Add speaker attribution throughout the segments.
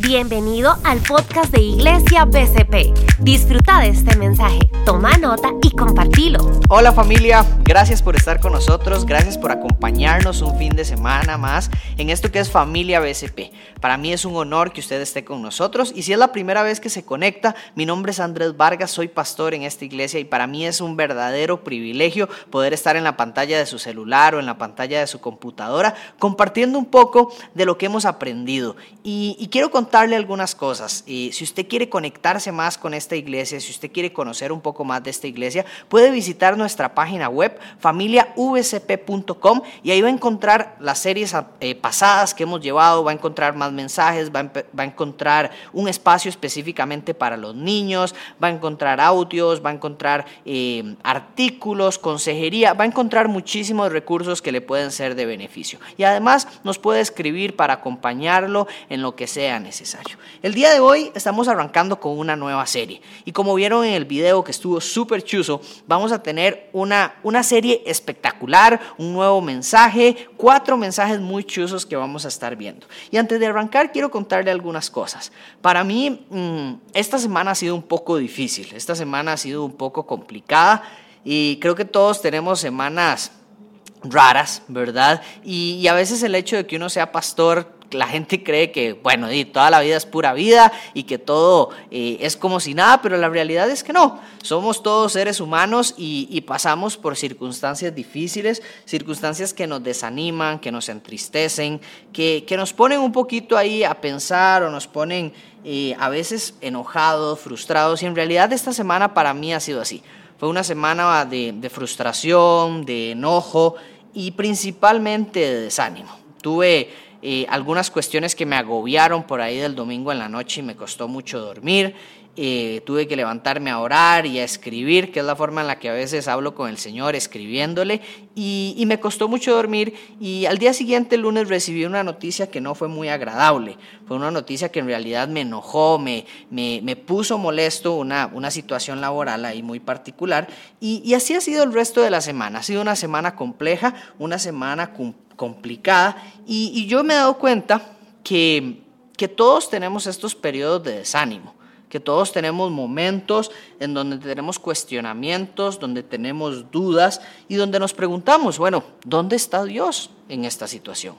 Speaker 1: Bienvenido al podcast de Iglesia BCP. Disfruta de este mensaje, toma nota y compartilo.
Speaker 2: Hola familia, gracias por estar con nosotros, gracias por acompañarnos un fin de semana más en esto que es Familia BCP. Para mí es un honor que usted esté con nosotros y si es la primera vez que se conecta, mi nombre es Andrés Vargas, soy pastor en esta iglesia y para mí es un verdadero privilegio poder estar en la pantalla de su celular o en la pantalla de su computadora compartiendo un poco de lo que hemos aprendido. Y, quiero contar contarle algunas cosas. Y si usted quiere conectarse más con esta iglesia, si usted quiere conocer un poco más de esta iglesia, puede visitar nuestra página web familiavcp.com y ahí va a encontrar las series eh, pasadas que hemos llevado, va a encontrar más mensajes, va a, encontrar un espacio específicamente para los niños, va a encontrar audios, va a encontrar eh, artículos, consejería, va a encontrar muchísimos recursos que le pueden ser de beneficio. Y además nos puede escribir para acompañarlo en lo que sea necesario. El día de hoy estamos arrancando con una nueva serie y como vieron en el video que estuvo súper chuzo, vamos a tener una, una serie espectacular, un nuevo mensaje, cuatro mensajes muy chuzos que vamos a estar viendo. Y antes de arrancar quiero contarle algunas cosas. Para mí mm, esta semana ha sido un poco difícil, esta semana ha sido un poco complicada y creo que todos tenemos semanas raras, ¿verdad? Y, y, a veces el hecho de que uno sea pastor la gente cree que, bueno, toda la vida es pura vida y que todo eh, es como si nada, pero la realidad es que no. Somos todos seres humanos y, pasamos por circunstancias difíciles, circunstancias que nos desaniman, que nos entristecen, que, nos ponen un poquito ahí a pensar o nos ponen eh, a veces enojados, frustrados. Y en realidad esta semana para mí ha sido así. Fue una semana de, de frustración, de enojo y principalmente de desánimo. Tuve algunas cuestiones que me agobiaron por ahí del domingo en la noche y me costó mucho dormir. Eh, tuve que levantarme a orar y a escribir, que es la forma en la que a veces hablo con el Señor, escribiéndole, y, me costó mucho dormir. Y al día siguiente, el lunes, recibí una noticia que no fue muy agradable. Fue una noticia que en realidad me enojó, me, me, puso molesto, una, una situación laboral ahí muy particular. Y, y así ha sido el resto de la semana. Ha sido una semana compleja, una semana cumplida complicada. Y, yo me he dado cuenta que, que todos tenemos estos periodos de desánimo, que todos tenemos momentos en donde tenemos cuestionamientos, donde tenemos dudas y donde nos preguntamos, bueno, ¿dónde está Dios en esta situación?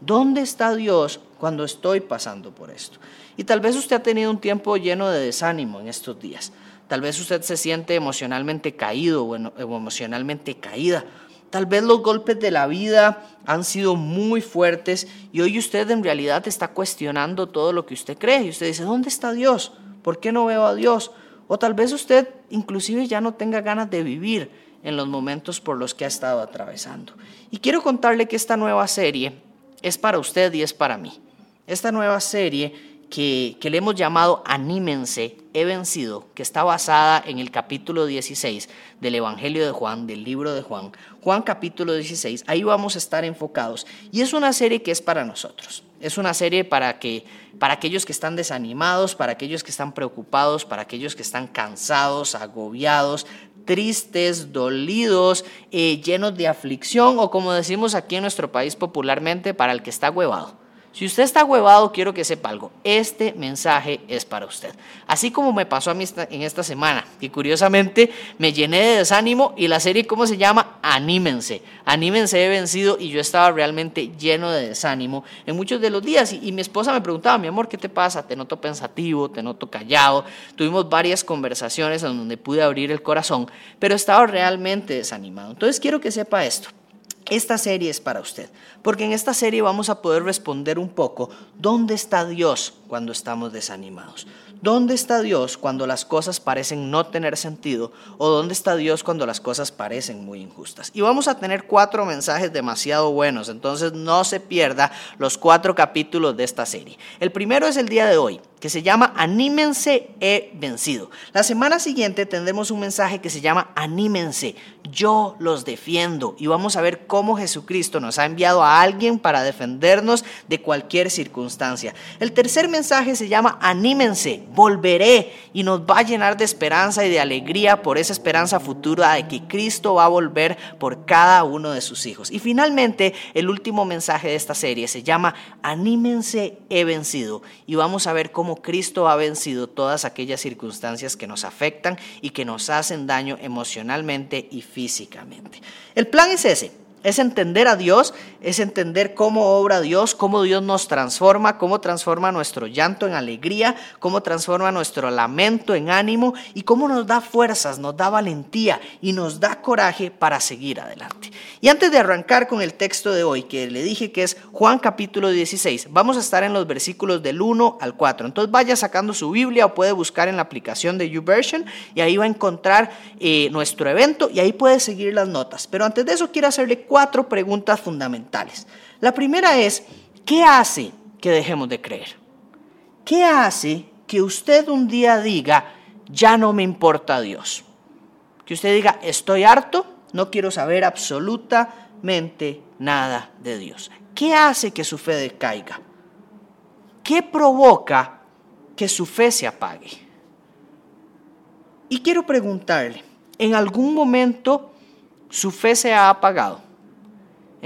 Speaker 2: ¿Dónde está Dios cuando estoy pasando por esto? Y tal vez usted ha tenido un tiempo lleno de desánimo en estos días. Tal vez usted se siente emocionalmente caído o emocionalmente caída Tal vez los golpes de la vida han sido muy fuertes y hoy usted en realidad está cuestionando todo lo que usted cree y usted dice, ¿dónde está Dios? ¿Por qué no veo a Dios? O tal vez usted inclusive ya no tenga ganas de vivir en los momentos por los que ha estado atravesando. Y quiero contarle que esta nueva serie es para usted y es para mí. Esta nueva serie que, le hemos llamado Anímense, he vencido, que está basada en el capítulo 16 del Evangelio de Juan, del libro de Juan. Juan capítulo 16, ahí vamos a estar enfocados. Y es una serie que es para nosotros. Es una serie para, que, para aquellos que están desanimados, para aquellos que están preocupados, para aquellos que están cansados, agobiados, tristes, dolidos, eh, llenos de aflicción o como decimos aquí en nuestro país popularmente, para el que está huevado. Si usted está huevado, quiero que sepa algo. Este mensaje es para usted. Así como me pasó a mí en esta semana, y curiosamente me llené de desánimo y la serie, ¿cómo se llama? Anímense. Anímense, he vencido y yo estaba realmente lleno de desánimo en muchos de los días. Y, mi esposa me preguntaba, mi amor, ¿qué te pasa? Te noto pensativo, te noto callado. Tuvimos varias conversaciones en donde pude abrir el corazón, pero estaba realmente desanimado. Entonces quiero que sepa esto. Esta serie es para usted, porque en esta serie vamos a poder responder un poco dónde está Dios cuando estamos desanimados. ¿Dónde está Dios cuando las cosas parecen no tener sentido? ¿O dónde está Dios cuando las cosas parecen muy injustas? Y vamos a tener cuatro mensajes demasiado buenos, entonces no se pierda los cuatro capítulos de esta serie. El primero es el día de hoy, se llama Anímense, he vencido. La semana siguiente tendremos un mensaje que se llama Anímense, yo los defiendo. Y vamos a ver cómo Jesucristo nos ha enviado a alguien para defendernos de cualquier circunstancia. El tercer mensaje se llama Anímense, volveré y nos va a llenar de esperanza y de alegría por esa esperanza futura de que Cristo va a volver por cada uno de sus hijos. Y finalmente, el último mensaje de esta serie se llama Anímense, he vencido. Y vamos a ver cómo Cristo ha vencido todas aquellas circunstancias que nos afectan y que nos hacen daño emocionalmente y físicamente. El plan es ese es entender a Dios, es entender cómo obra Dios, cómo Dios nos transforma, cómo transforma nuestro llanto en alegría, cómo transforma nuestro lamento en ánimo y cómo nos da fuerzas, nos da valentía y nos da coraje para seguir adelante. Y antes de arrancar con el texto de hoy, que le dije que es Juan capítulo 16, vamos a estar en los versículos del 1 al 4. Entonces vaya sacando su Biblia o puede buscar en la aplicación de YouVersion y ahí va a encontrar eh, nuestro evento y ahí puede seguir las notas. Pero antes de eso quiero hacerle cuatro preguntas fundamentales. La primera es, ¿qué hace que dejemos de creer? ¿Qué hace que usted un día diga, ya no me importa Dios? Que usted diga, estoy harto, no quiero saber absolutamente nada de Dios. ¿Qué hace que su fe decaiga? ¿Qué provoca que su fe se apague? Y quiero preguntarle, ¿en algún momento su fe se ha apagado?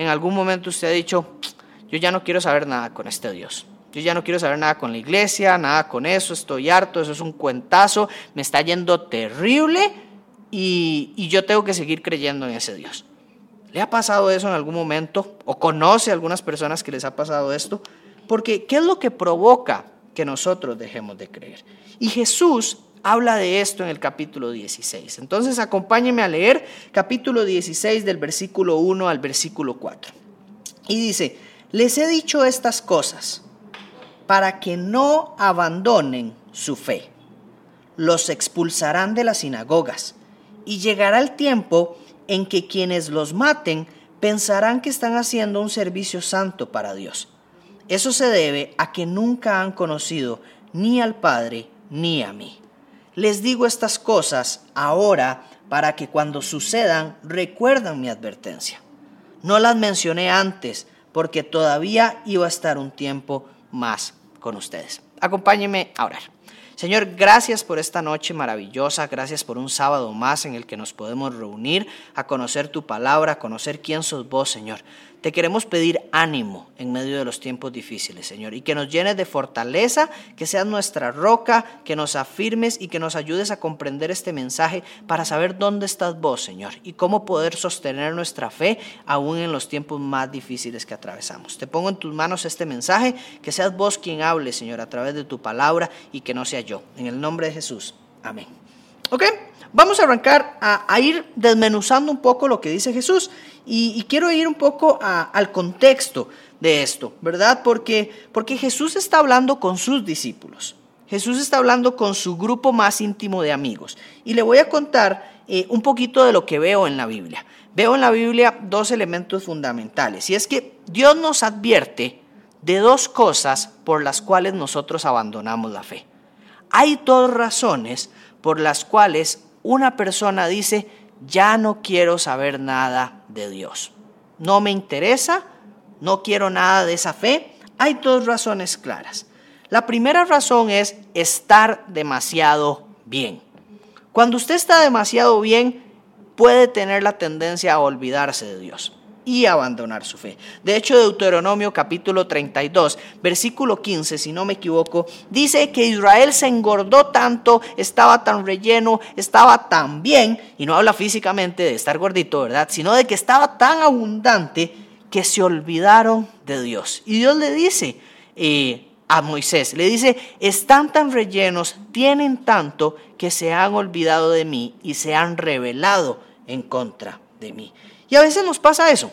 Speaker 2: En algún momento usted ha dicho, yo ya no quiero saber nada con este Dios. Yo ya no quiero saber nada con la iglesia, nada con eso, estoy harto, eso es un cuentazo, me está yendo terrible y, yo tengo que seguir creyendo en ese Dios. ¿Le ha pasado eso en algún momento? ¿O conoce a algunas personas que les ha pasado esto? Porque ¿qué es lo que provoca que nosotros dejemos de creer? Y Jesús habla de esto en el capítulo 16. Entonces acompáñeme a leer capítulo 16 del versículo 1 al versículo 4. Y dice, les he dicho estas cosas para que no abandonen su fe. Los expulsarán de las sinagogas y llegará el tiempo en que quienes los maten pensarán que están haciendo un servicio santo para Dios. Eso se debe a que nunca han conocido ni al Padre ni a mí. Les digo estas cosas ahora para que cuando sucedan recuerden mi advertencia. No las mencioné antes porque todavía iba a estar un tiempo más con ustedes. Acompáñenme a orar. Señor, gracias por esta noche maravillosa, gracias por un sábado más en el que nos podemos reunir a conocer tu palabra, a conocer quién sos vos, Señor. Te queremos pedir ánimo en medio de los tiempos difíciles, Señor, y que nos llenes de fortaleza, que seas nuestra roca, que nos afirmes y que nos ayudes a comprender este mensaje para saber dónde estás vos, Señor, y cómo poder sostener nuestra fe aún en los tiempos más difíciles que atravesamos. Te pongo en tus manos este mensaje, que seas vos quien hable, Señor, a través de tu palabra y que no sea yo. En el nombre de Jesús. Amén. ¿Ok? Vamos a arrancar a, ir desmenuzando un poco lo que dice Jesús y, quiero ir un poco al contexto de esto, ¿verdad? Porque, porque Jesús está hablando con sus discípulos. Jesús está hablando con su grupo más íntimo de amigos. Y le voy a contar eh, un poquito de lo que veo en la Biblia. Veo en la Biblia dos elementos fundamentales. Y es que Dios nos advierte de dos cosas por las cuales nosotros abandonamos la fe. Hay dos razones por las cuales una persona dice, ya no quiero saber nada de Dios. No me interesa, no quiero nada de esa fe. Hay dos razones claras. La primera razón es estar demasiado bien. Cuando usted está demasiado bien, puede tener la tendencia a olvidarse de Dios y abandonar su fe. De hecho, Deuteronomio capítulo 32, versículo 15, si no me equivoco, dice que Israel se engordó tanto, estaba tan relleno, estaba tan bien, y no habla físicamente de estar gordito, ¿verdad? Sino de que estaba tan abundante que se olvidaron de Dios. Y Dios le dice eh, a Moisés, le dice, están tan rellenos, tienen tanto que se han olvidado de mí y se han revelado en contra de mí. Y a veces nos pasa eso.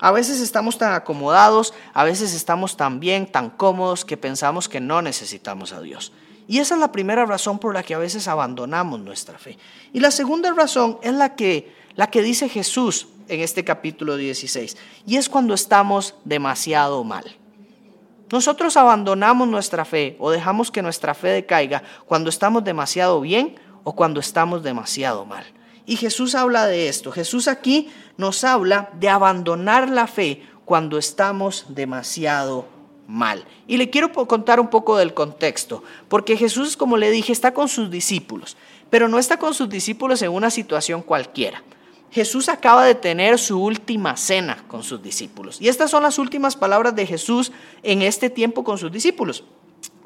Speaker 2: A veces estamos tan acomodados, a veces estamos tan bien, tan cómodos que pensamos que no necesitamos a Dios. Y esa es la primera razón por la que a veces abandonamos nuestra fe. Y la segunda razón es la que, la que dice Jesús en este capítulo 16, y es cuando estamos demasiado mal. Nosotros abandonamos nuestra fe o dejamos que nuestra fe decaiga cuando estamos demasiado bien o cuando estamos demasiado mal. Y Jesús habla de esto. Jesús aquí nos habla de abandonar la fe cuando estamos demasiado mal. Y le quiero contar un poco del contexto, porque Jesús, como le dije, está con sus discípulos, pero no está con sus discípulos en una situación cualquiera. Jesús acaba de tener su última cena con sus discípulos. Y estas son las últimas palabras de Jesús en este tiempo con sus discípulos.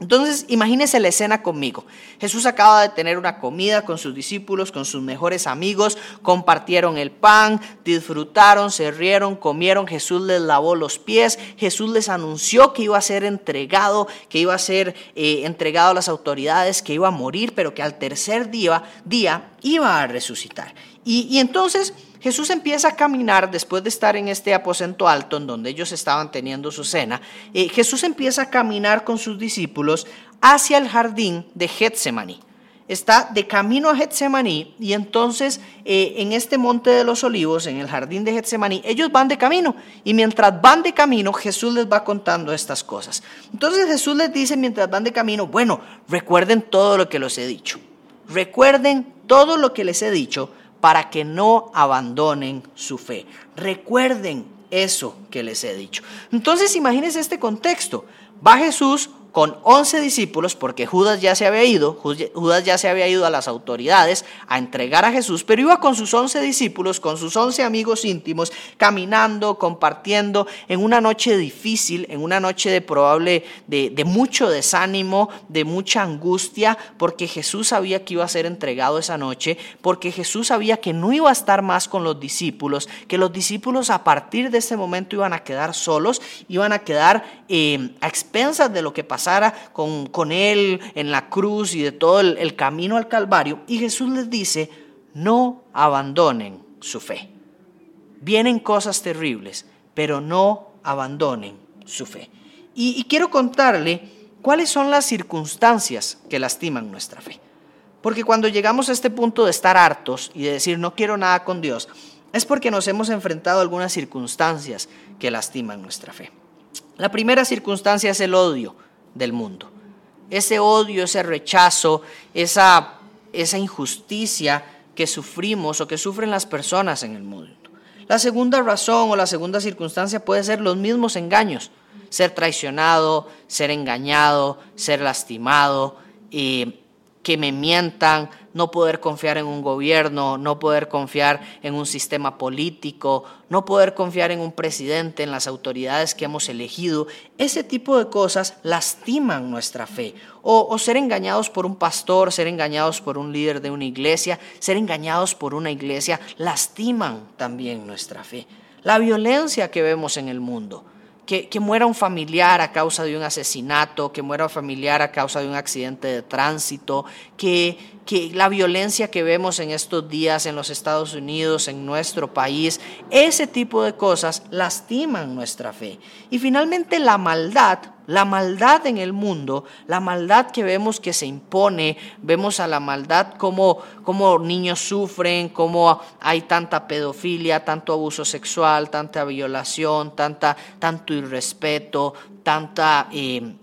Speaker 2: Entonces, imagínese la escena conmigo. Jesús acaba de tener una comida con sus discípulos, con sus mejores amigos, compartieron el pan, disfrutaron, se rieron, comieron, Jesús les lavó los pies, Jesús les anunció que iba a ser entregado, que iba a ser eh, entregado a las autoridades, que iba a morir, pero que al tercer día iba a resucitar. y entonces Jesús empieza a caminar después de estar en este aposento alto en donde ellos estaban teniendo su cena. Eh, Jesús empieza a caminar con sus discípulos hacia el jardín de Getsemaní. Está de camino a Getsemaní y entonces eh, en este monte de los olivos, en el jardín de Getsemaní, ellos van de camino y mientras van de camino Jesús les va contando estas cosas. Entonces Jesús les dice mientras van de camino, bueno, recuerden todo lo que les he dicho. Recuerden todo lo que les he dicho para que no abandonen su fe. Recuerden eso que les he dicho. Entonces imagínense este contexto. Va Jesús con 11 discípulos, porque Judas ya se había ido, Judas ya se había ido a las autoridades a entregar a Jesús, pero iba con sus 11 discípulos, con sus 11 amigos íntimos, caminando, compartiendo en una noche difícil, en una noche de probable, de, mucho desánimo, de mucha angustia, porque Jesús sabía que iba a ser entregado esa noche, porque Jesús sabía que no iba a estar más con los discípulos, que los discípulos a partir de ese momento iban a quedar solos, iban a quedar eh, a expensas de lo que pasaba con, con él en la cruz y de todo el, camino al Calvario. Y Jesús les dice, no abandonen su fe. Vienen cosas terribles, pero no abandonen su fe. Y, y, quiero contarle cuáles son las circunstancias que lastiman nuestra fe. Porque cuando llegamos a este punto de estar hartos y de decir no quiero nada con Dios, es porque nos hemos enfrentado a algunas circunstancias que lastiman nuestra fe. La primera circunstancia es el odio del mundo. Ese odio, ese rechazo, esa, esa injusticia que sufrimos o que sufren las personas en el mundo. La segunda razón o la segunda circunstancia puede ser los mismos engaños. Ser traicionado, ser engañado, ser lastimado, eh, que me mientan, no poder confiar en un gobierno, no poder confiar en un sistema político, no poder confiar en un presidente, en las autoridades que hemos elegido. Ese tipo de cosas lastiman nuestra fe. O, ser engañados por un pastor, ser engañados por un líder de una iglesia, ser engañados por una iglesia, lastiman también nuestra fe. La violencia que vemos en el mundo que, muera un familiar a causa de un asesinato, que muera un familiar a causa de un accidente de tránsito, que, que la violencia que vemos en estos días en los Estados Unidos, en nuestro país, ese tipo de cosas lastiman nuestra fe. Y finalmente la maldad la maldad en el mundo, la maldad que vemos que se impone, vemos a la maldad como, como niños sufren, como hay tanta pedofilia, tanto abuso sexual, tanta violación, tanta, tanto irrespeto, tanta... Eh,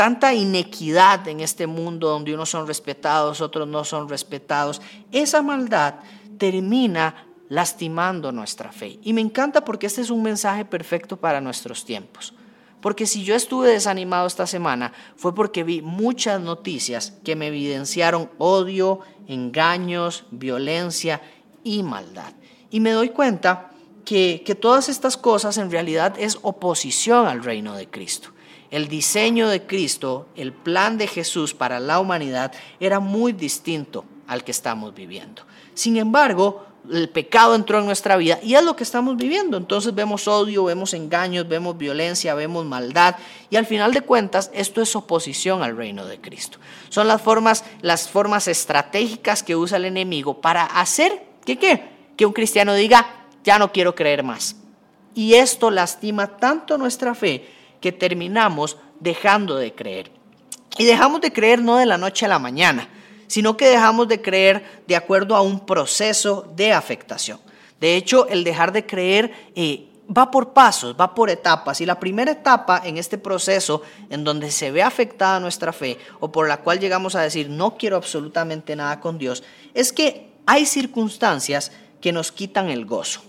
Speaker 2: tanta inequidad en este mundo donde unos son respetados, otros no son respetados, esa maldad termina lastimando nuestra fe. Y me encanta porque este es un mensaje perfecto para nuestros tiempos. Porque si yo estuve desanimado esta semana fue porque vi muchas noticias que me evidenciaron odio, engaños, violencia y maldad. Y me doy cuenta que, que todas estas cosas en realidad es oposición al reino de Cristo. El diseño de Cristo, el plan de Jesús para la humanidad era muy distinto al que estamos viviendo. Sin embargo, el pecado entró en nuestra vida y es lo que estamos viviendo. Entonces vemos odio, vemos engaños, vemos violencia, vemos maldad y al final de cuentas esto es oposición al reino de Cristo. Son las formas, las formas estratégicas que usa el enemigo para hacer que qué? Que un cristiano diga, ya no quiero creer más. Y esto lastima tanto nuestra fe que terminamos dejando de creer. Y dejamos de creer no de la noche a la mañana sino que dejamos de creer de acuerdo a un proceso de afectación. De hecho, el dejar de creer eh, va por pasos, va por etapas. Y la primera etapa en este proceso en donde se ve afectada nuestra fe o por la cual llegamos a decir no quiero absolutamente nada con Dios, es que hay circunstancias que nos quitan el gozo.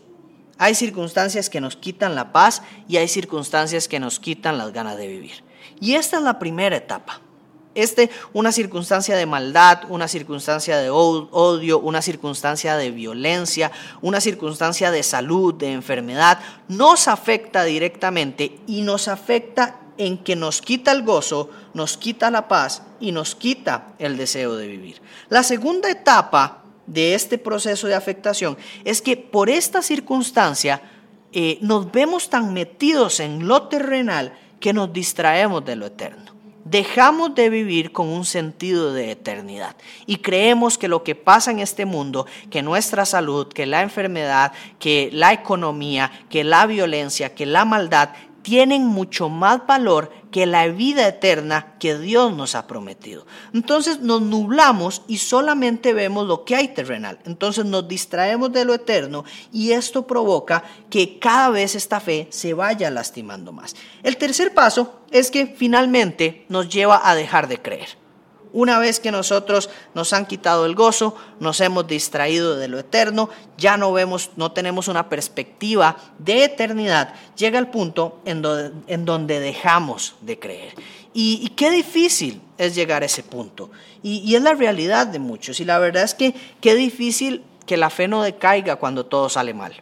Speaker 2: Hay circunstancias que nos quitan la paz y hay circunstancias que nos quitan las ganas de vivir. Y esta es la primera etapa. Este, una circunstancia de maldad, una circunstancia de odio, una circunstancia de violencia, una circunstancia de salud, de enfermedad, nos afecta directamente y nos afecta en que nos quita el gozo, nos quita la paz y nos quita el deseo de vivir. La segunda etapa de este proceso de afectación es que por esta circunstancia eh, nos vemos tan metidos en lo terrenal que nos distraemos de lo eterno. Dejamos de vivir con un sentido de eternidad y creemos que lo que pasa en este mundo, que nuestra salud, que la enfermedad, que la economía, que la violencia, que la maldad tienen mucho más valor que la vida eterna que Dios nos ha prometido. Entonces nos nublamos y solamente vemos lo que hay terrenal. Entonces nos distraemos de lo eterno y esto provoca que cada vez esta fe se vaya lastimando más. El tercer paso es que finalmente nos lleva a dejar de creer. Una vez que nosotros nos han quitado el gozo, nos hemos distraído de lo eterno, ya no vemos, no tenemos una perspectiva de eternidad, llega el punto en donde, dejamos de creer. Y, qué difícil es llegar a ese punto. Y, y es la realidad de muchos. Y la verdad es que qué difícil que la fe no decaiga cuando todo sale mal.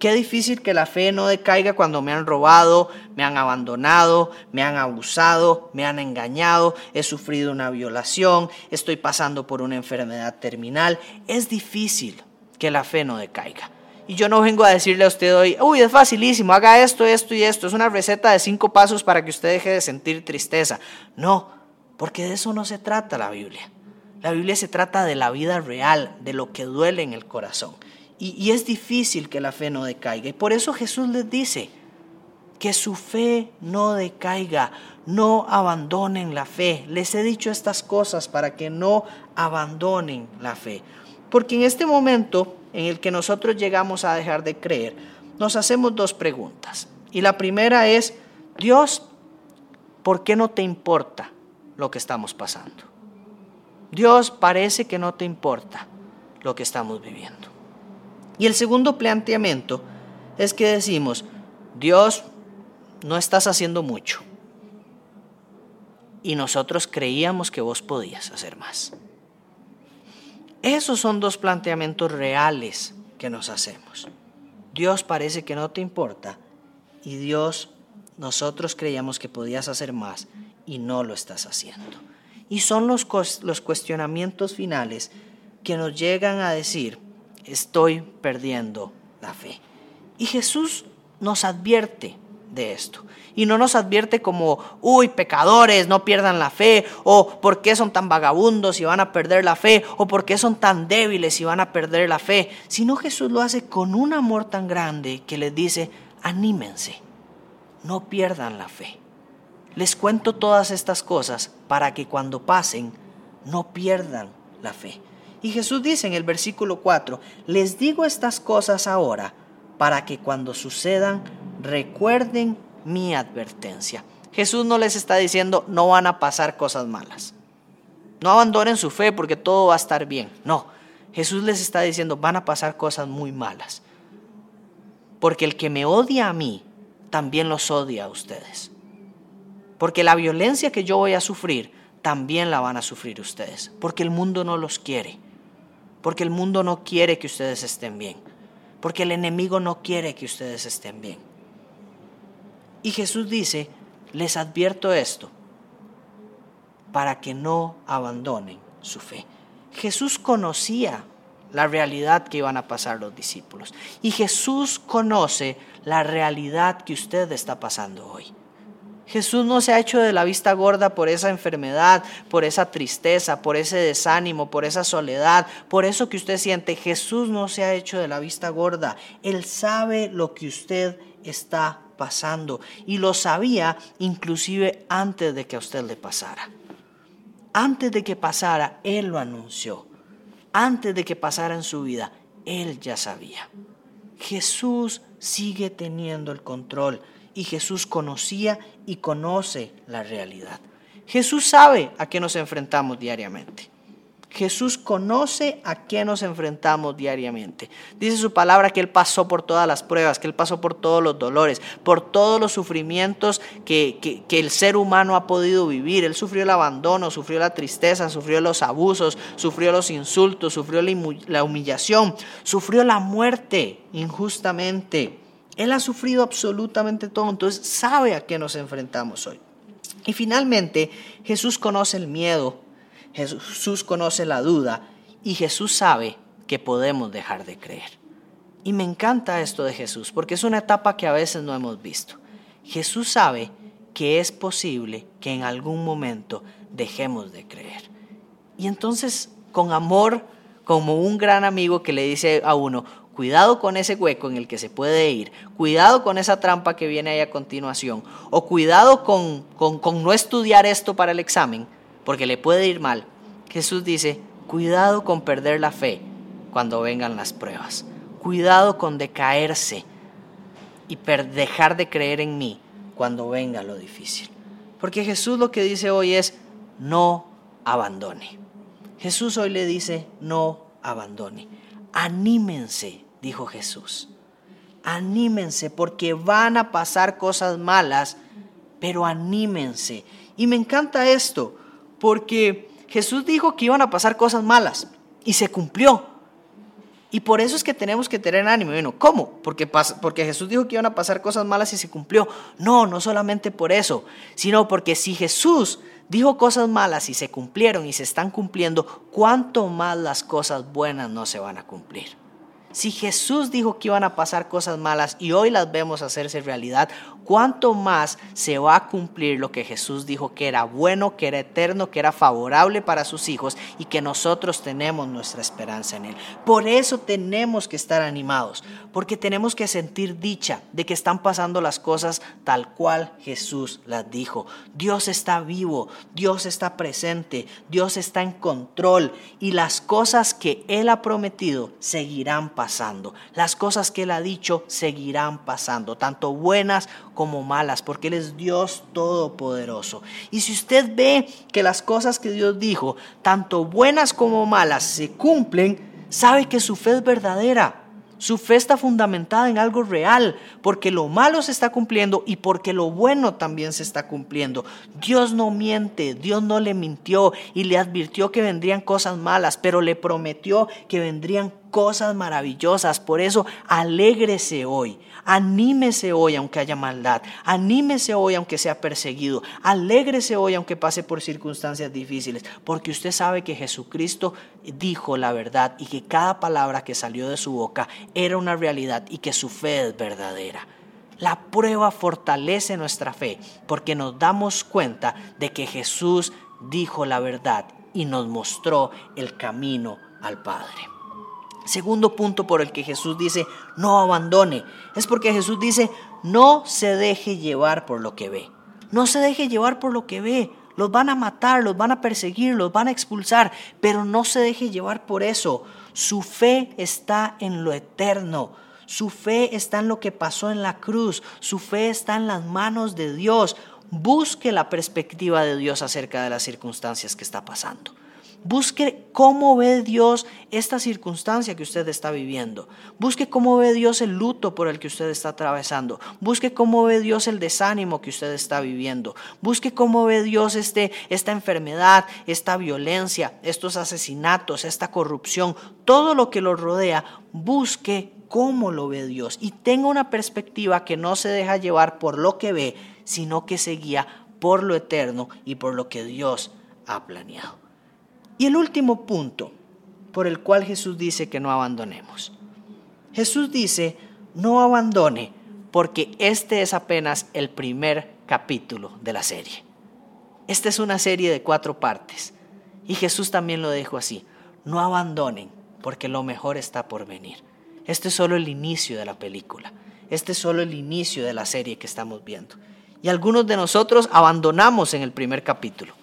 Speaker 2: Qué difícil que la fe no decaiga cuando me han robado, me han abandonado, me han abusado, me han engañado, he sufrido una violación, estoy pasando por una enfermedad terminal. Es difícil que la fe no decaiga. Y yo no vengo a decirle a usted hoy, uy, es facilísimo, haga esto, esto y esto. Es una receta de cinco pasos para que usted deje de sentir tristeza. No, porque de eso no se trata la Biblia. La Biblia se trata de la vida real, de lo que duele en el corazón. Y, es difícil que la fe no decaiga. Y por eso Jesús les dice que su fe no decaiga, no abandonen la fe. Les he dicho estas cosas para que no abandonen la fe. Porque en este momento en el que nosotros llegamos a dejar de creer, nos hacemos dos preguntas. Y la primera es, Dios, ¿por qué no te importa lo que estamos pasando? Dios parece que no te importa lo que estamos viviendo. Y el segundo planteamiento es que decimos, Dios, no estás haciendo mucho. Y nosotros creíamos que vos podías hacer más. Esos son dos planteamientos reales que nos hacemos. Dios parece que no te importa y Dios, nosotros creíamos que podías hacer más y no lo estás haciendo. Y son los, los cuestionamientos finales que nos llegan a decir, estoy perdiendo la fe. Y Jesús nos advierte de esto. Y no nos advierte como, uy, pecadores, no pierdan la fe, o por qué son tan vagabundos y van a perder la fe, o por qué son tan débiles y van a perder la fe, sino Jesús lo hace con un amor tan grande que les dice, anímense, no pierdan la fe. Les cuento todas estas cosas para que cuando pasen, no pierdan la fe. Y Jesús dice en el versículo 4, les digo estas cosas ahora para que cuando sucedan recuerden mi advertencia. Jesús no les está diciendo no van a pasar cosas malas. No abandonen su fe porque todo va a estar bien. No, Jesús les está diciendo van a pasar cosas muy malas. Porque el que me odia a mí, también los odia a ustedes. Porque la violencia que yo voy a sufrir, también la van a sufrir ustedes. Porque el mundo no los quiere porque el mundo no quiere que ustedes estén bien, porque el enemigo no quiere que ustedes estén bien. Y Jesús dice, les advierto esto, para que no abandonen su fe. Jesús conocía la realidad que iban a pasar los discípulos. Y Jesús conoce la realidad que usted está pasando hoy. Jesús no se ha hecho de la vista gorda por esa enfermedad, por esa tristeza, por ese desánimo, por esa soledad, por eso que usted siente. Jesús no se ha hecho de la vista gorda. Él sabe lo que usted está pasando y lo sabía inclusive antes de que a usted le pasara. Antes de que pasara, Él lo anunció. Antes de que pasara en su vida, Él ya sabía. Jesús sigue teniendo el control y Jesús conocía y conoce la realidad. Jesús sabe a qué nos enfrentamos diariamente. Jesús conoce a qué nos enfrentamos diariamente. Dice su palabra que Él pasó por todas las pruebas, que Él pasó por todos los dolores, por todos los sufrimientos que, el ser humano ha podido vivir. Él sufrió el abandono, sufrió la tristeza, sufrió los abusos, sufrió los insultos, sufrió la humillación, sufrió la muerte injustamente. Él ha sufrido absolutamente todo, entonces sabe a qué nos enfrentamos hoy. Y finalmente, Jesús conoce el miedo, Jesús conoce la duda y Jesús sabe que podemos dejar de creer. Y me encanta esto de Jesús porque es una etapa que a veces no hemos visto. Jesús sabe que es posible que en algún momento dejemos de creer. Y entonces, con amor, como un gran amigo que le dice a uno, cuidado con ese hueco en el que se puede ir, cuidado con esa trampa que viene ahí a continuación, o cuidado con, con no estudiar esto para el examen, porque le puede ir mal. Jesús dice, cuidado con perder la fe cuando vengan las pruebas, cuidado con decaerse y dejar de creer en mí cuando venga lo difícil. Porque Jesús lo que dice hoy es, no abandone. Jesús hoy le dice, no abandone. Anímense, dijo Jesús. Anímense porque van a pasar cosas malas, pero anímense. Y me encanta esto, porque Jesús dijo que iban a pasar cosas malas y se cumplió. Y por eso es que tenemos que tener ánimo. Bueno, ¿cómo? Porque, porque Jesús dijo que iban a pasar cosas malas y se cumplió. No, no solamente por eso, sino porque si Jesús dijo cosas malas y se cumplieron y se están cumpliendo, ¿cuánto más las cosas buenas no se van a cumplir? Si Jesús dijo que iban a pasar cosas malas y hoy las vemos hacerse realidad, ¿cuánto más se va a cumplir lo que Jesús dijo que era bueno, que era eterno, que era favorable para sus hijos y que nosotros tenemos nuestra esperanza en Él? Por eso tenemos que estar animados, porque tenemos que sentir dicha de que están pasando las cosas tal cual Jesús las dijo. Dios está vivo, Dios está presente, Dios está en control y las cosas que Él ha prometido seguirán pasando. Las cosas que Él ha dicho seguirán pasando, tanto buenas como malas, porque Él es Dios todopoderoso. Y si usted ve que las cosas que Dios dijo, tanto buenas como malas, se cumplen, sabe que su fe es verdadera. Su fe está fundamentada en algo real, porque lo malo se está cumpliendo y porque lo bueno también se está cumpliendo. Dios no miente, Dios no le mintió y le advirtió que vendrían cosas malas, pero le prometió que vendrían cosas maravillosas. Por eso, alégrese hoy. Anímese hoy aunque haya maldad. Anímese hoy aunque sea perseguido. Alégrese hoy aunque pase por circunstancias difíciles. Porque usted sabe que Jesucristo dijo la verdad y que cada palabra que salió de su boca era una realidad y que su fe es verdadera. La prueba fortalece nuestra fe porque nos damos cuenta de que Jesús dijo la verdad y nos mostró el camino al Padre. Segundo punto por el que Jesús dice, no abandone, es porque Jesús dice, no se deje llevar por lo que ve. No se deje llevar por lo que ve. Los van a matar, los van a perseguir, los van a expulsar, pero no se deje llevar por eso. Su fe está en lo eterno. Su fe está en lo que pasó en la cruz. Su fe está en las manos de Dios. Busque la perspectiva de Dios acerca de las circunstancias que está pasando. Busque cómo ve Dios esta circunstancia que usted está viviendo. Busque cómo ve Dios el luto por el que usted está atravesando. Busque cómo ve Dios el desánimo que usted está viviendo. Busque cómo ve Dios este, esta enfermedad, esta violencia, estos asesinatos, esta corrupción, todo lo que lo rodea. Busque cómo lo ve Dios y tenga una perspectiva que no se deja llevar por lo que ve, sino que se guía por lo eterno y por lo que Dios ha planeado. Y el último punto por el cual Jesús dice que no abandonemos. Jesús dice, no abandone porque este es apenas el primer capítulo de la serie. Esta es una serie de cuatro partes. Y Jesús también lo dijo así, no abandonen porque lo mejor está por venir. Este es solo el inicio de la película. Este es solo el inicio de la serie que estamos viendo. Y algunos de nosotros abandonamos en el primer capítulo.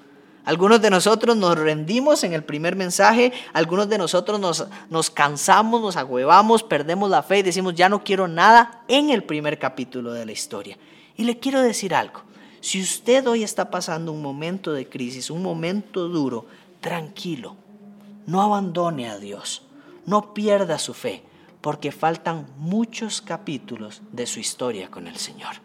Speaker 2: Algunos de nosotros nos rendimos en el primer mensaje, algunos de nosotros nos, nos cansamos, nos agüevamos, perdemos la fe y decimos, ya no quiero nada en el primer capítulo de la historia. Y le quiero decir algo, si usted hoy está pasando un momento de crisis, un momento duro, tranquilo, No abandone a Dios, no pierda su fe, porque faltan muchos capítulos de su historia con el Señor.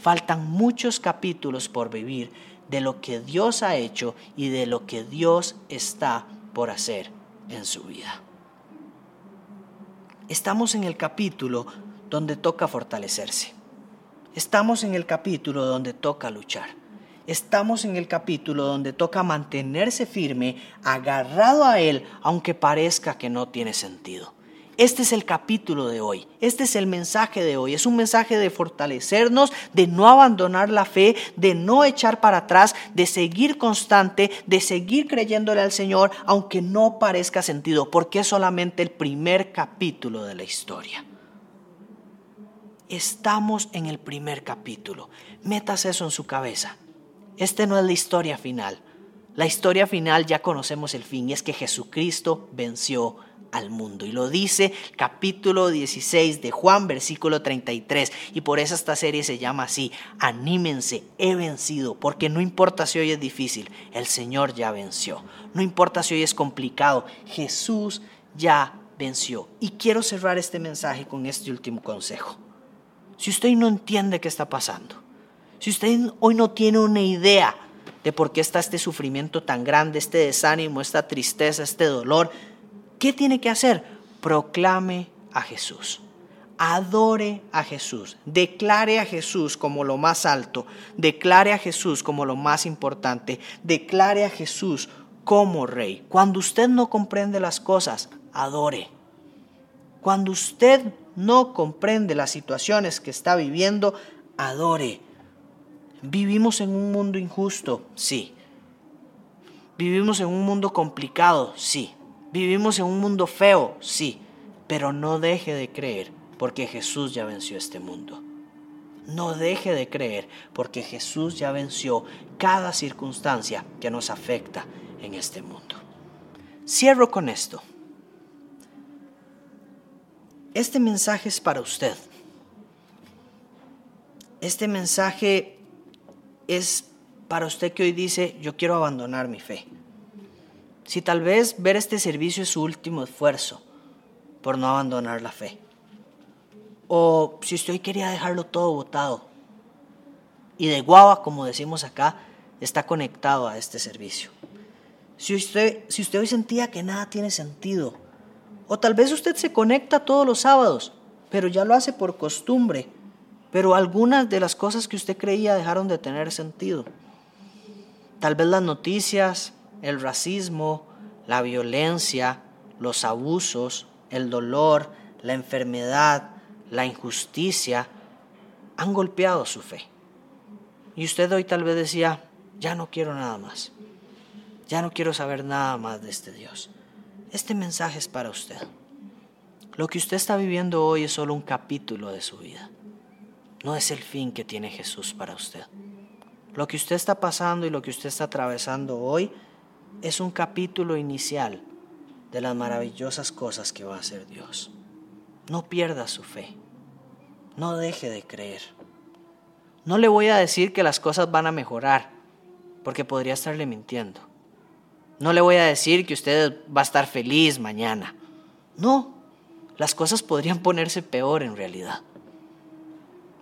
Speaker 2: Faltan muchos capítulos por vivir de lo que Dios ha hecho y de lo que Dios está por hacer en su vida. Estamos en el capítulo donde toca fortalecerse. Estamos en el capítulo donde toca luchar. Estamos en el capítulo donde toca mantenerse firme, agarrado a Él, aunque parezca que no tiene sentido. Este es el capítulo de hoy, este es el mensaje de hoy, es un mensaje de fortalecernos, de no abandonar la fe, de no echar para atrás, de seguir constante, de seguir creyéndole al Señor, aunque no parezca sentido, porque es solamente el primer capítulo de la historia. Estamos en el primer capítulo, metas eso en su cabeza. Este no es la historia final. La historia final ya conocemos el fin y es que Jesucristo venció al mundo. Y lo dice capítulo 16 de Juan, versículo 33. Y por eso esta serie se llama así, anímense, he vencido, porque no importa si hoy es difícil, el Señor ya venció. No importa si hoy es complicado, Jesús ya venció. Y quiero cerrar este mensaje con este último consejo. Si usted no entiende qué está pasando, si usted hoy no tiene una idea de por qué está este sufrimiento tan grande, este desánimo, esta tristeza, este dolor, ¿Qué tiene que hacer? Proclame a Jesús. Adore a Jesús. Declare a Jesús como lo más alto. Declare a Jesús como lo más importante. Declare a Jesús como rey. Cuando usted no comprende las cosas, adore. Cuando usted no comprende las situaciones que está viviendo, adore. Vivimos en un mundo injusto, sí. Vivimos en un mundo complicado, sí. Vivimos en un mundo feo, sí, pero no deje de creer porque Jesús ya venció este mundo. No deje de creer porque Jesús ya venció cada circunstancia que nos afecta en este mundo. Cierro con esto. Este mensaje es para usted. Este mensaje es para usted que hoy dice, yo quiero abandonar mi fe si tal vez ver este servicio es su último esfuerzo por no abandonar la fe. O si usted hoy quería dejarlo todo botado y de guava, como decimos acá, está conectado a este servicio. Si usted, si usted hoy sentía que nada tiene sentido, o tal vez usted se conecta todos los sábados, pero ya lo hace por costumbre, pero algunas de las cosas que usted creía dejaron de tener sentido. Tal vez las noticias, el racismo, la violencia, los abusos, el dolor, la enfermedad, la injusticia, han golpeado su fe. Y usted hoy tal vez decía, ya no quiero nada más. Ya no quiero saber nada más de este Dios. Este mensaje es para usted. Lo que usted está viviendo hoy es solo un capítulo de su vida. No es el fin que tiene Jesús para usted. Lo que usted está pasando y lo que usted está atravesando hoy es un capítulo inicial de las maravillosas cosas que va a hacer Dios. No pierda su fe. No deje de creer. No le voy a decir que las cosas van a mejorar, porque podría estarle mintiendo. No le voy a decir que usted va a estar feliz mañana. No, las cosas podrían ponerse peor en realidad.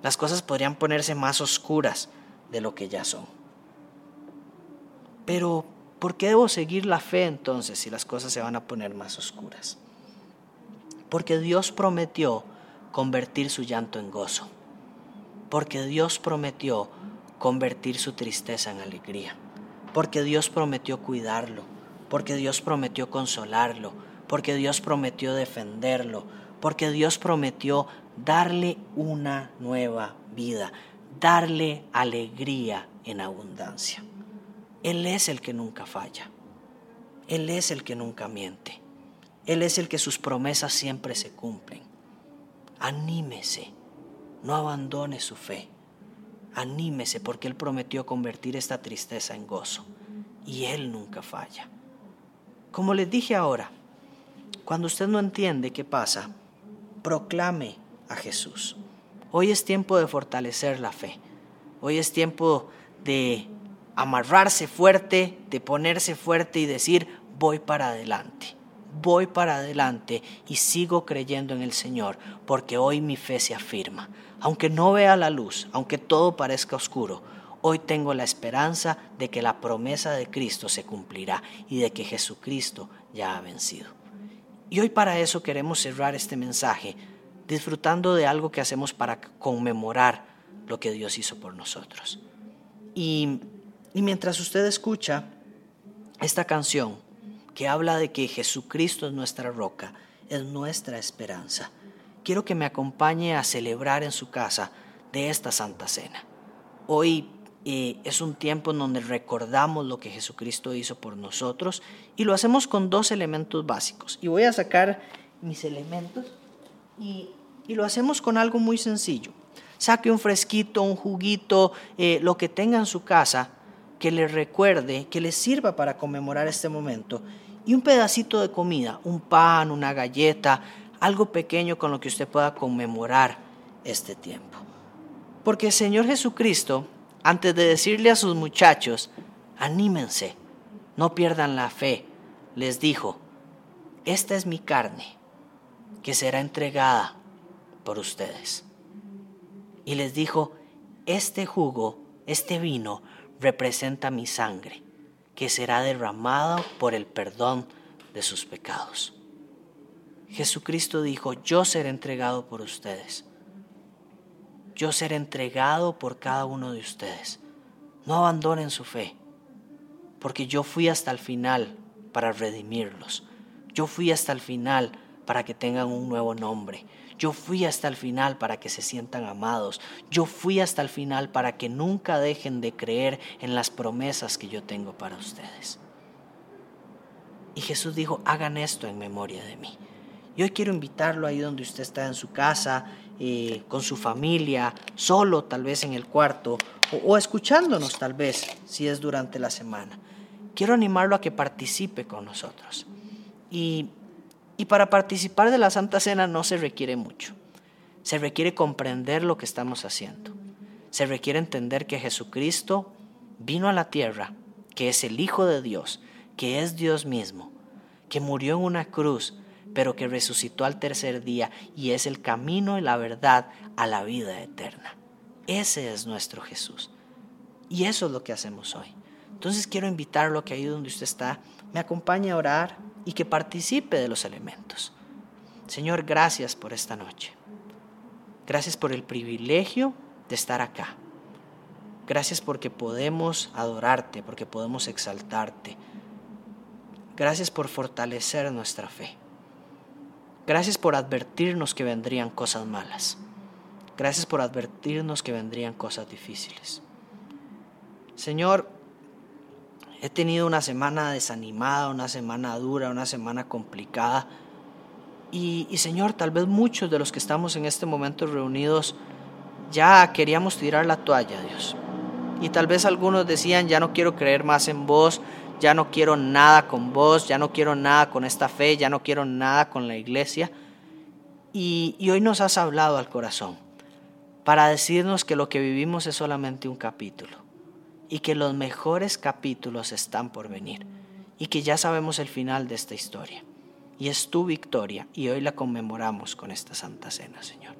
Speaker 2: Las cosas podrían ponerse más oscuras de lo que ya son. Pero ¿Por qué debo seguir la fe entonces si las cosas se van a poner más oscuras? Porque Dios prometió convertir su llanto en gozo. Porque Dios prometió convertir su tristeza en alegría. Porque Dios prometió cuidarlo. Porque Dios prometió consolarlo. Porque Dios prometió defenderlo. Porque Dios prometió darle una nueva vida. Darle alegría en abundancia. Él es el que nunca falla. Él es el que nunca miente. Él es el que sus promesas siempre se cumplen. Anímese, no abandone su fe. Anímese porque Él prometió convertir esta tristeza en gozo. Y Él nunca falla. Como les dije ahora, cuando usted no entiende qué pasa, proclame a Jesús. Hoy es tiempo de fortalecer la fe. Hoy es tiempo de amarrarse fuerte, de ponerse fuerte y decir, voy para adelante. Voy para adelante y sigo creyendo en el Señor, porque hoy mi fe se afirma. Aunque no vea la luz, aunque todo parezca oscuro, hoy tengo la esperanza de que la promesa de Cristo se cumplirá y de que Jesucristo ya ha vencido. Y hoy para eso queremos cerrar este mensaje disfrutando de algo que hacemos para conmemorar lo que Dios hizo por nosotros. Y, mientras usted escucha esta canción que habla de que Jesucristo es nuestra roca, es nuestra esperanza, quiero que me acompañe a celebrar en su casa de esta Santa Cena. Hoy eh, es un tiempo en donde recordamos lo que Jesucristo hizo por nosotros y lo hacemos con dos elementos básicos. Y voy a sacar mis elementos y, lo hacemos con algo muy sencillo. Saque un fresquito, un juguito, eh, lo que tenga en su casa que le recuerde, que le sirva para conmemorar este momento. Y un pedacito de comida, un pan, una galleta, algo pequeño con lo que usted pueda conmemorar este tiempo. Porque el Señor Jesucristo, antes de decirle a sus muchachos, anímense, no pierdan la fe, les dijo, esta es mi carne, que será entregada por ustedes. Y les dijo, este jugo, este vino, representa mi sangre, que será derramada por el perdón de sus pecados. Jesucristo dijo, yo seré entregado por ustedes. Yo seré entregado por cada uno de ustedes. No abandonen su fe, porque yo fui hasta el final para redimirlos. Yo fui hasta el final para que tengan un nuevo nombre. Yo fui hasta el final para que se sientan amados. Yo fui hasta el final para que nunca dejen de creer en las promesas que yo tengo para ustedes. Y Jesús dijo, hagan esto en memoria de mí. Yo quiero invitarlo ahí donde usted está en su casa, eh, con su familia, solo tal vez en el cuarto, o, escuchándonos tal vez si es durante la semana. Quiero animarlo a que participe con nosotros. Y, y para participar de la Santa Cena no se requiere mucho. Se requiere comprender lo que estamos haciendo. Se requiere entender que Jesucristo vino a la tierra, que es el Hijo de Dios, que es Dios mismo, que murió en una cruz pero que resucitó al tercer día y es el camino y la verdad a la vida eterna. Ese es nuestro Jesús. Y eso es lo que hacemos hoy. Entonces quiero invitarlo a que ahí donde usted está, me acompañe a orar y que participe de los elementos. Señor, gracias por esta noche. Gracias por el privilegio de estar acá. Gracias porque podemos adorarte, porque podemos exaltarte. Gracias por fortalecer nuestra fe. Gracias por advertirnos que vendrían cosas malas. Gracias por advertirnos que vendrían cosas difíciles. Señor, he tenido una semana desanimada, una semana dura, una semana complicada. Y, Señor, tal vez muchos de los que estamos en este momento reunidos ya queríamos tirar la toalla, Dios. Y tal vez algunos decían, ya no quiero creer más en vos, ya no quiero nada con vos, ya no quiero nada con esta fe, ya no quiero nada con la iglesia. Y, hoy nos has hablado al corazón para decirnos que lo que vivimos es solamente un capítulo y que los mejores capítulos están por venir y que ya sabemos el final de esta historia. Y es tu victoria y hoy la conmemoramos con esta Santa Cena, Señor.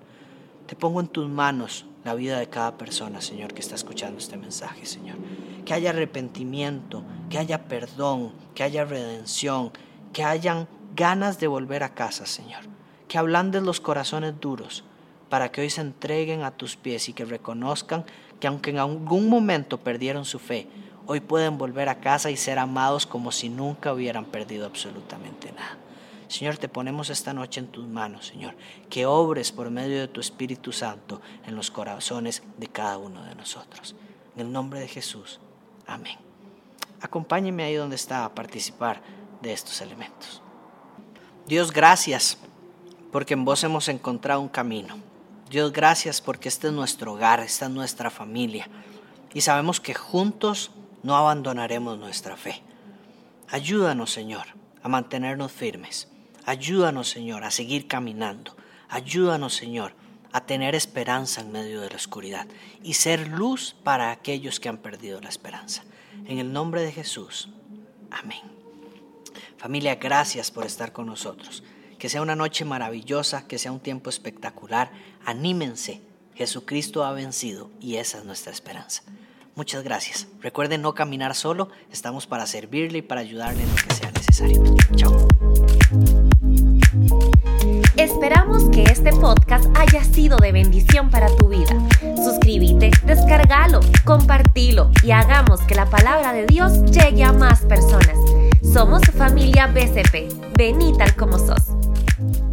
Speaker 2: Te pongo en tus manos la vida de cada persona, Señor, que está escuchando este mensaje, Señor. Que haya arrepentimiento, que haya perdón, que haya redención, que hayan ganas de volver a casa, Señor. Que ablandes los corazones duros para que hoy se entreguen a tus pies y que reconozcan que aunque en algún momento perdieron su fe, hoy pueden volver a casa y ser amados como si nunca hubieran perdido absolutamente nada. Señor, te ponemos esta noche en tus manos, Señor, que obres por medio de tu Espíritu Santo en los corazones de cada uno de nosotros. En el nombre de Jesús. Amén. Acompáñeme ahí donde está a participar de estos elementos. Dios, gracias porque en vos hemos encontrado un camino. Dios, gracias porque este es nuestro hogar, esta es nuestra familia. Y sabemos que juntos no abandonaremos nuestra fe. Ayúdanos, Señor, a mantenernos firmes Ayúdanos, Señor, a seguir caminando. Ayúdanos, Señor, a tener esperanza en medio de la oscuridad y ser luz para aquellos que han perdido la esperanza. En el nombre de Jesús. Amén. Familia, gracias por estar con nosotros. Que sea una noche maravillosa, que sea un tiempo espectacular. Anímense. Jesucristo ha vencido y esa es nuestra esperanza. Muchas gracias. Recuerden no caminar solo, estamos para servirle y para ayudarle en lo que sea necesario. Chao.
Speaker 1: Esperamos que este podcast haya sido de bendición para tu vida. Suscríbete, descargalo, compartilo y hagamos que la palabra de Dios llegue a más personas. Somos familia BCP. Ven tal como sos. you